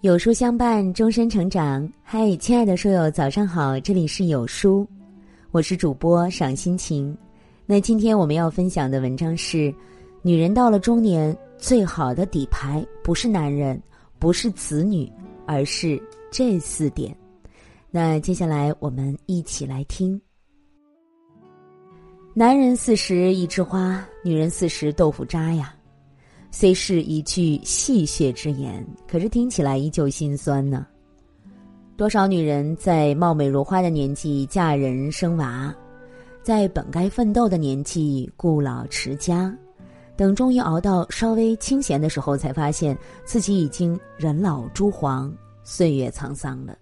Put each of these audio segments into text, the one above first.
有书相伴，终身成长。嗨，亲爱的书友，早上好！这里是有书，我是主播赏心情。那今天我们要分享的文章是：女人到了中年，最好的底牌不是男人，不是子女，而是这四点。那接下来我们一起来听。男人四十一枝花，女人四十豆腐渣呀。虽是一句戏谑之言，可是听起来依旧心酸呢。多少女人在貌美如花的年纪嫁人生娃，在本该奋斗的年纪顾老持家，等终于熬到稍微清闲的时候，才发现自己已经人老珠黄，岁月沧桑了。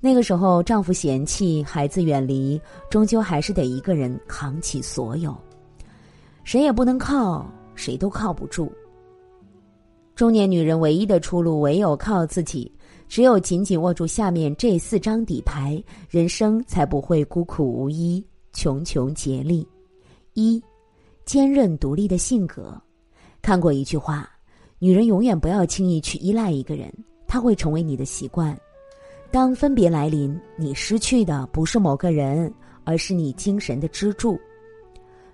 那个时候，丈夫嫌弃，孩子远离，终究还是得一个人扛起所有，谁也不能靠。谁都靠不住。中年女人唯一的出路，唯有靠自己。只有紧紧握住下面这四张底牌，人生才不会孤苦无依、穷穷竭力。一，坚韧独立的性格。看过一句话：女人永远不要轻易去依赖一个人，他会成为你的习惯。当分别来临，你失去的不是某个人，而是你精神的支柱。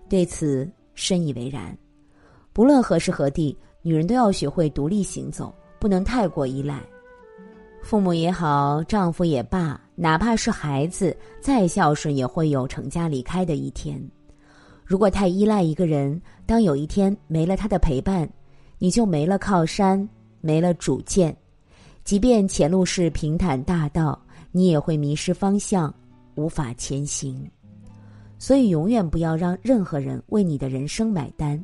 对此深以为然。不论何时何地，女人都要学会独立行走，不能太过依赖。父母也好，丈夫也罢，哪怕是孩子再孝顺，也会有成家离开的一天。如果太依赖一个人，当有一天没了他的陪伴，你就没了靠山，没了主见。即便前路是平坦大道，你也会迷失方向，无法前行。所以，永远不要让任何人为你的人生买单。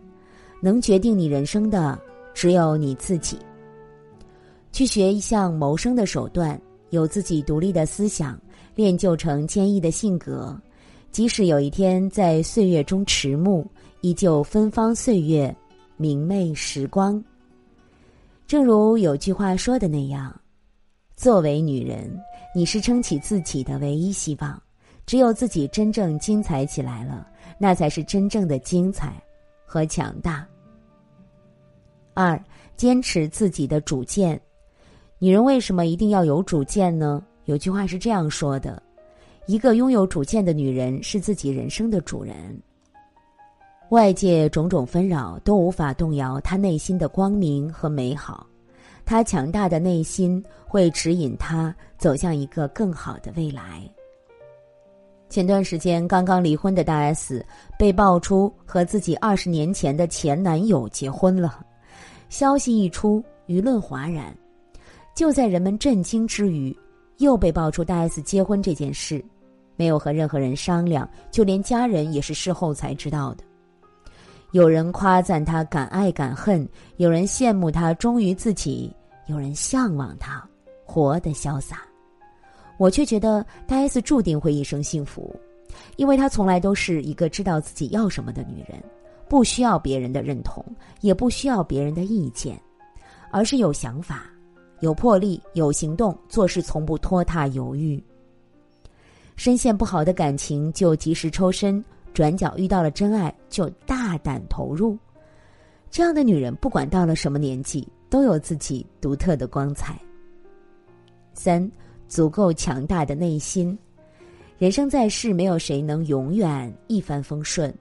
能决定你人生的只有你自己。去学一项谋生的手段，有自己独立的思想，练就成坚毅的性格。即使有一天在岁月中迟暮，依旧芬芳岁月，明媚时光。正如有句话说的那样：“作为女人，你是撑起自己的唯一希望。只有自己真正精彩起来了，那才是真正的精彩。”和强大。二，坚持自己的主见。女人为什么一定要有主见呢？有句话是这样说的：一个拥有主见的女人是自己人生的主人。外界种种纷扰都无法动摇她内心的光明和美好，她强大的内心会指引她走向一个更好的未来。前段时间刚刚离婚的大 S 被爆出和自己二十年前的前男友结婚了，消息一出，舆论哗然。就在人们震惊之余，又被爆出大 S 结婚这件事，没有和任何人商量，就连家人也是事后才知道的。有人夸赞他敢爱敢恨，有人羡慕他忠于自己，有人向往他活得潇洒。我却觉得大 S 注定会一生幸福，因为她从来都是一个知道自己要什么的女人，不需要别人的认同，也不需要别人的意见，而是有想法、有魄力、有行动，做事从不拖沓犹豫。深陷不好的感情就及时抽身，转角遇到了真爱就大胆投入。这样的女人，不管到了什么年纪，都有自己独特的光彩。三。足够强大的内心，人生在世，没有谁能永远一帆风顺，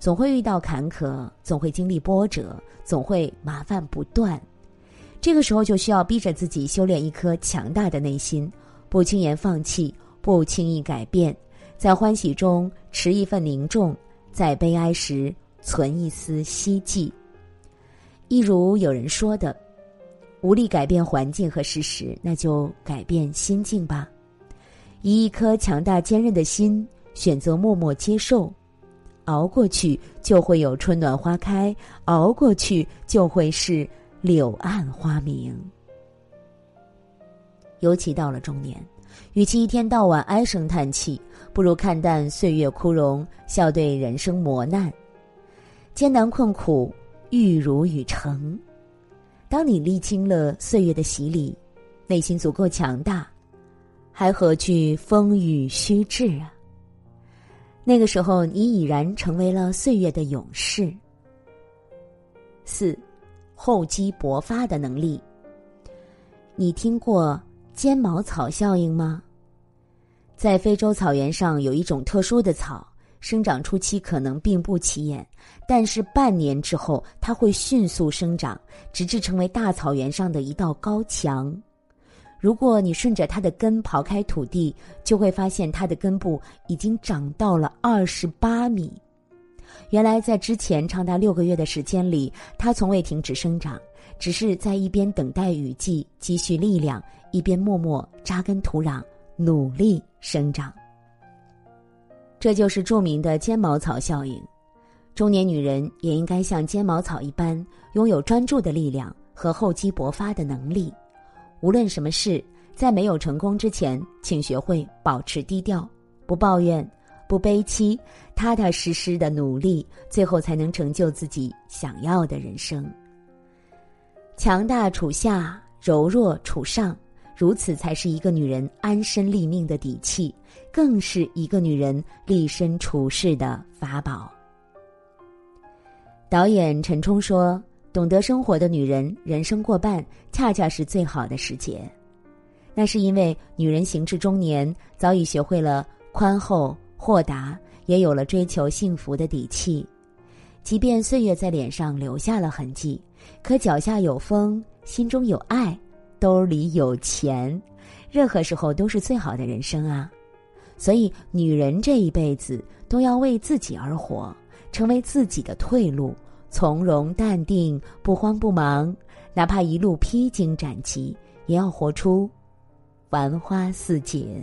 总会遇到坎坷，总会经历波折，总会麻烦不断。这个时候就需要逼着自己修炼一颗强大的内心，不轻言放弃，不轻易改变，在欢喜中持一份凝重，在悲哀时存一丝希冀。一如有人说的。无力改变环境和事实，那就改变心境吧。以一颗强大坚韧的心，选择默默接受，熬过去就会有春暖花开，熬过去就会是柳暗花明。尤其到了中年，与其一天到晚唉声叹气，不如看淡岁月枯荣，笑对人生磨难。艰难困苦，玉如雨成。当你历经了岁月的洗礼，内心足够强大，还何惧风雨虚掷啊？那个时候，你已然成为了岁月的勇士。四，厚积薄发的能力。你听过尖毛草效应吗？在非洲草原上有一种特殊的草，生长初期可能并不起眼，但是半年之后它会迅速生长，直至成为大草原上的一道高墙。如果你顺着它的根刨开土地，就会发现它的根部已经长到了二十八米。原来在之前长达六个月的时间里，它从未停止生长。只是在一边等待雨季积蓄力量，一边默默扎根土壤，努力生长。这就是著名的尖毛草效应。中年女人也应该像尖毛草一般，拥有专注的力量和厚积薄发的能力。无论什么事，在没有成功之前，请学会保持低调，不抱怨，不悲戚，踏踏实实的努力，最后才能成就自己想要的人生。强大处下，柔弱处上，如此才是一个女人安身立命的底气，更是一个女人立身处世的法宝。导演陈冲说：“懂得生活的女人，人生过半恰恰是最好的时节。那是因为女人行至中年，早已学会了宽厚豁达，也有了追求幸福的底气。即便岁月在脸上留下了痕迹。”可脚下有风，心中有爱，兜里有钱，任何时候都是最好的人生啊！所以，女人这一辈子都要为自己而活，成为自己的退路，从容淡定，不慌不忙，哪怕一路披荆斩棘，也要活出繁花似锦。